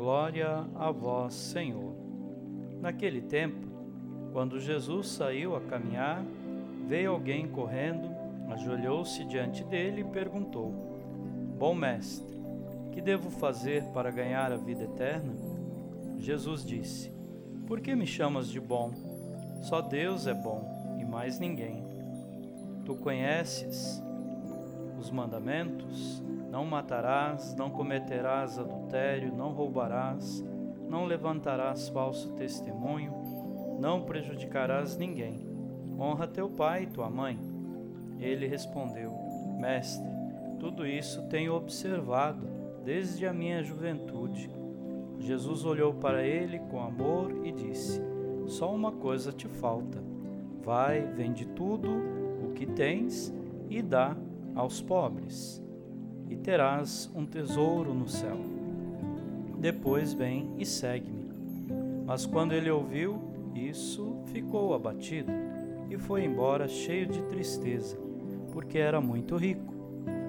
Glória a vós, Senhor. Naquele tempo, quando Jesus saiu a caminhar, veio alguém correndo, ajoelhou-se diante dele e perguntou: Bom mestre, que devo fazer para ganhar a vida eterna? Jesus disse: Por que me chamas de bom? Só Deus é bom e mais ninguém. Tu conheces os mandamentos: não matarás, não cometerás adultério, não roubarás, não levantarás falso testemunho, não prejudicarás ninguém. Honra teu pai e tua mãe. Ele respondeu: Mestre, tudo isso tenho observado desde a minha juventude. Jesus olhou para ele com amor e disse: Só uma coisa te falta. Vai, vende tudo o que tens e dá aos pobres, e terás um tesouro no céu. Depois vem e segue-me. Mas quando ele ouviu isso, ficou abatido e foi embora cheio de tristeza, porque era muito rico.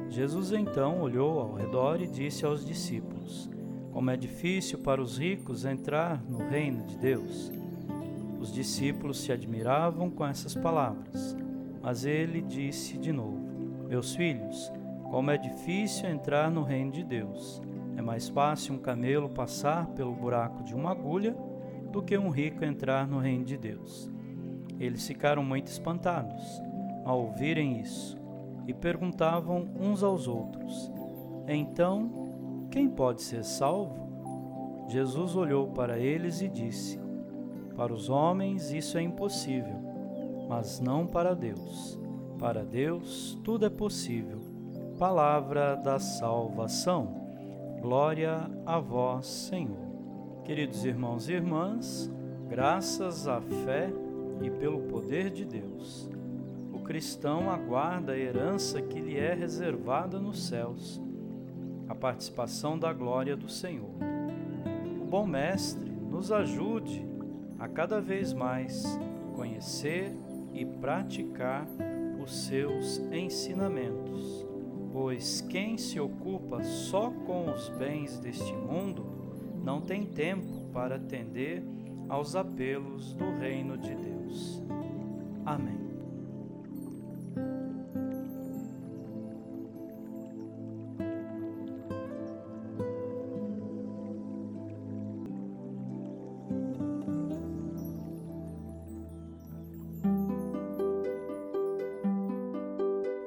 Jesus então olhou ao redor e disse aos discípulos: Como é difícil para os ricos entrar no reino de Deus. Os discípulos se admiravam com essas palavras, mas ele disse de novo: meus filhos, como é difícil entrar no reino de Deus. É mais fácil um camelo passar pelo buraco de uma agulha do que um rico entrar no reino de Deus. Eles ficaram muito espantados ao ouvirem isso e perguntavam uns aos outros: Então, quem pode ser salvo? Jesus olhou para eles e disse: Para os homens isso é impossível, mas não para Deus para Deus tudo é possível. Palavra da salvação. Glória a vós, Senhor. Queridos irmãos e irmãs, graças à fé e pelo poder de Deus, o cristão aguarda a herança que lhe é reservada nos céus, a participação da glória do Senhor. O bom Mestre nos ajude a cada vez mais conhecer e praticar os seus ensinamentos, pois quem se ocupa só com os bens deste mundo não tem tempo para atender aos apelos do reino de Deus. Amém.